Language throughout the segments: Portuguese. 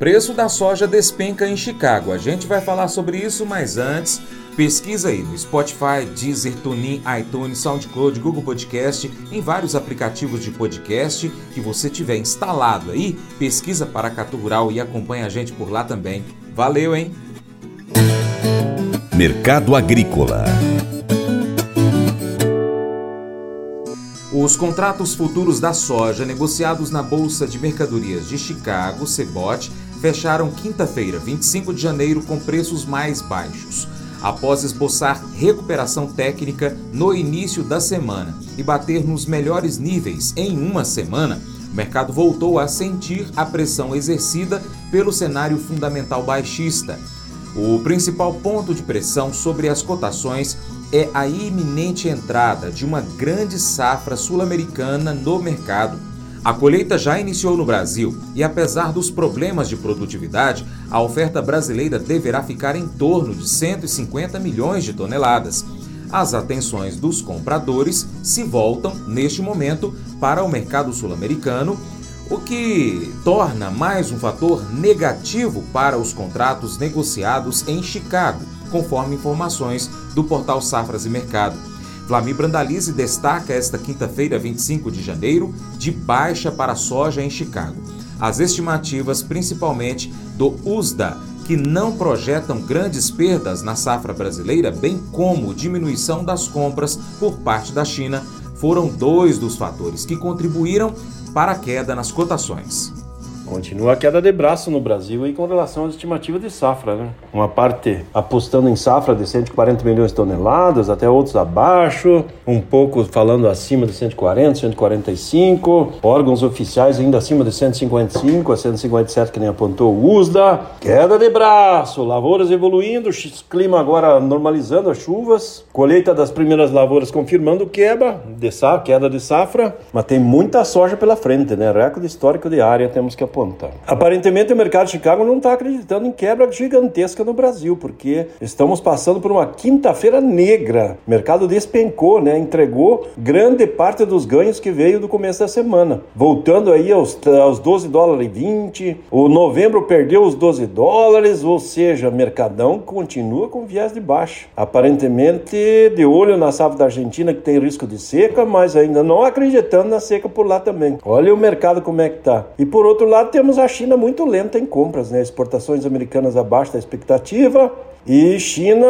Preço da soja despenca em Chicago. A gente vai falar sobre isso, mas antes, pesquisa aí no Spotify, Deezer, TuneIn, iTunes, SoundCloud, Google Podcast, em vários aplicativos de podcast que você tiver instalado aí, pesquisa Paracatu Rural e acompanha a gente por lá também. Valeu, hein? Mercado Agrícola Os contratos futuros da soja negociados na Bolsa de Mercadorias de Chicago, CBOT, fecharam quinta-feira, 25 de janeiro, com preços mais baixos. Após esboçar recuperação técnica no início da semana e bater nos melhores níveis em uma semana, o mercado voltou a sentir a pressão exercida pelo cenário fundamental baixista. O principal ponto de pressão sobre as cotações é a iminente entrada de uma grande safra sul-americana no mercado. A colheita já iniciou no Brasil e, apesar dos problemas de produtividade, a oferta brasileira deverá ficar em torno de 150 milhões de toneladas. As atenções dos compradores se voltam, neste momento, para o mercado sul-americano, o que torna mais um fator negativo para os contratos negociados em Chicago conforme informações do portal Safras e Mercado. Flamir Brandalize destaca esta quinta-feira, 25 de janeiro, de baixa para a soja em Chicago. As estimativas, principalmente do USDA, que não projetam grandes perdas na safra brasileira, bem como diminuição das compras por parte da China, foram dois dos fatores que contribuíram para a queda nas cotações. Continua a queda de braço no Brasil e com relação às estimativas de safra, né? Uma parte apostando em safra de 140 milhões de toneladas, até outros abaixo, um pouco falando acima de 140, 145, órgãos oficiais ainda acima de 155 a 157 que nem apontou o USDA. Queda de braço, lavouras evoluindo, clima agora normalizando as chuvas, colheita das primeiras lavouras confirmando quebra de queda de safra, mas tem muita soja pela frente, né? Recorde histórico de área temos que apontar Aparentemente o mercado de Chicago não está acreditando em quebra gigantesca no Brasil, porque estamos passando por uma quinta-feira negra. O mercado despencou, né? Entregou grande parte dos ganhos que veio do começo da semana. Voltando aí aos, aos 12 dólares e 20, o novembro perdeu os 12 dólares, ou seja, mercadão continua com viés de baixa. Aparentemente de olho na safra da Argentina que tem risco de seca, mas ainda não acreditando na seca por lá também. Olha o mercado como é que tá. E por outro lado, temos a China muito lenta em compras, né? Exportações americanas abaixo da expectativa. E China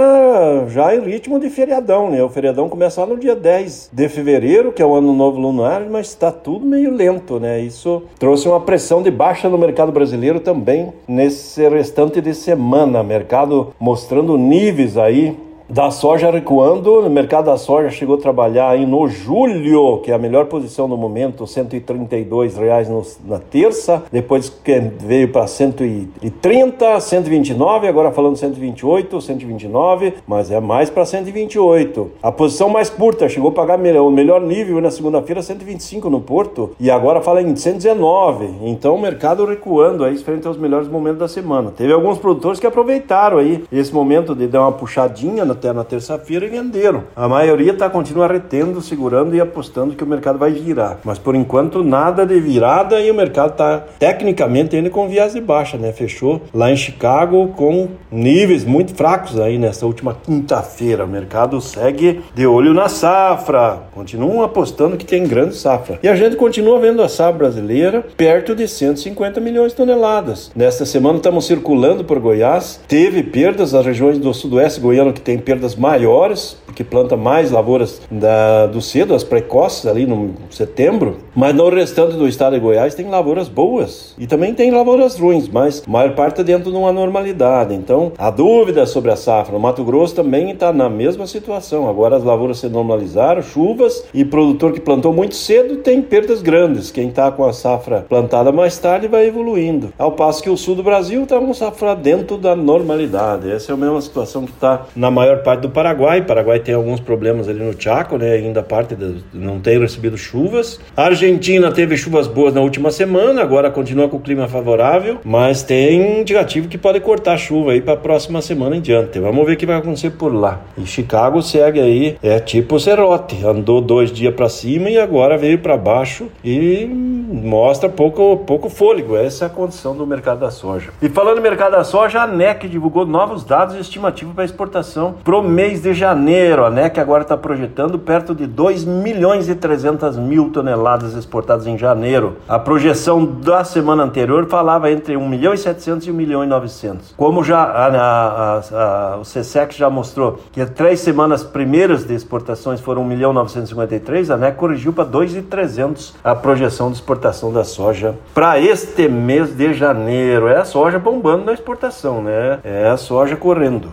já em ritmo de feriadão, né? O feriadão começa lá no dia 10 de fevereiro, que é o ano novo lunar, mas está tudo meio lento, né? Isso trouxe uma pressão de baixa no mercado brasileiro também nesse restante de semana. Mercado mostrando níveis aí da soja recuando, o mercado da soja chegou a trabalhar aí no julho, que é a melhor posição no momento, 132 reais no, na terça, depois que veio para 130, 129, agora falando 128, 129, mas é mais para 128. A posição mais curta chegou a pagar o melhor nível na segunda-feira, 125 no Porto, e agora fala em 119. Então o mercado recuando aí frente aos melhores momentos da semana. Teve alguns produtores que aproveitaram aí esse momento de dar uma puxadinha na até na terça-feira e venderam. A maioria tá continua retendo, segurando e apostando que o mercado vai virar. Mas por enquanto nada de virada e o mercado tá tecnicamente ainda com viés de baixa, né? Fechou lá em Chicago com níveis muito fracos aí nessa última quinta-feira. O mercado segue de olho na safra. Continuam apostando que tem grande safra. E a gente continua vendo a safra brasileira perto de 150 milhões de toneladas. Nesta semana estamos circulando por Goiás. Teve perdas nas regiões do sudoeste goiano que tem perdas maiores, porque planta mais lavouras da, do cedo, as precoces ali no setembro, mas no restante do estado de Goiás tem lavouras boas e também tem lavouras ruins, mas a maior parte dentro de uma normalidade. Então, a dúvida sobre a safra. No Mato Grosso também está na mesma situação. Agora as lavouras se normalizaram, chuvas e produtor que plantou muito cedo tem perdas grandes. Quem está com a safra plantada mais tarde vai evoluindo. Ao passo que o sul do Brasil está com safra dentro da normalidade. Essa é a mesma situação que está na maior parte do Paraguai. O Paraguai tem alguns problemas ali no Chaco, né? Ainda parte de, não tem recebido chuvas. A Argentina teve chuvas boas na última semana, agora continua com o clima favorável, mas tem indicativo que pode cortar a chuva aí para a próxima semana em diante. Vamos ver o que vai acontecer por lá. E Chicago segue aí, é tipo Cerote, andou dois dias para cima e agora veio para baixo e mostra pouco, pouco fôlego. Essa é a condição do mercado da soja. E falando em mercado da soja, a NEC divulgou novos dados estimativos para exportação para o mês de janeiro. A NEC agora está projetando perto de 2 milhões e 300 mil toneladas exportadas em janeiro. A projeção da semana anterior falava entre 1 milhão e 700 e 1 milhão e 900. Como já a, a, a, o CSEC já mostrou que as três semanas primeiras de exportações foram 1 milhão 953, a NEC corrigiu para 2,300 a projeção de exportação da soja para este mês de janeiro. É a soja bombando na exportação, né? É a soja correndo.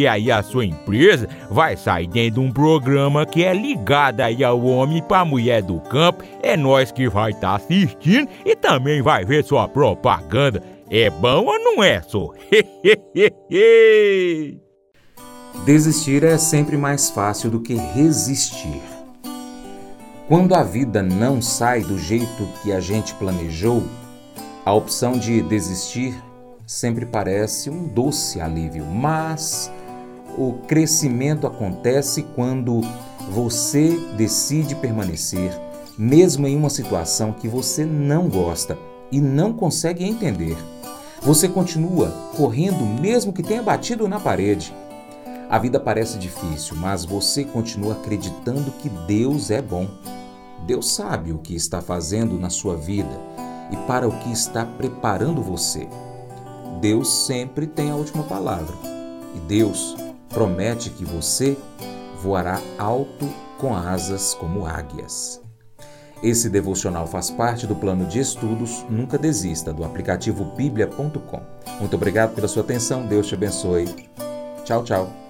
porque aí a sua empresa vai sair dentro de um programa que é ligado aí ao homem para a mulher do campo. É nós que vai estar tá assistindo e também vai ver sua propaganda. É bom ou não é, só? Desistir é sempre mais fácil do que resistir. Quando a vida não sai do jeito que a gente planejou, a opção de desistir sempre parece um doce alívio, mas o crescimento acontece quando você decide permanecer, mesmo em uma situação que você não gosta e não consegue entender. Você continua correndo mesmo que tenha batido na parede. A vida parece difícil, mas você continua acreditando que Deus é bom. Deus sabe o que está fazendo na sua vida e para o que está preparando você. Deus sempre tem a última palavra. E Deus promete que você voará alto com asas como águias. Esse devocional faz parte do plano de estudos Nunca Desista do aplicativo bíblia.com. Muito obrigado pela sua atenção. Deus te abençoe. Tchau, tchau.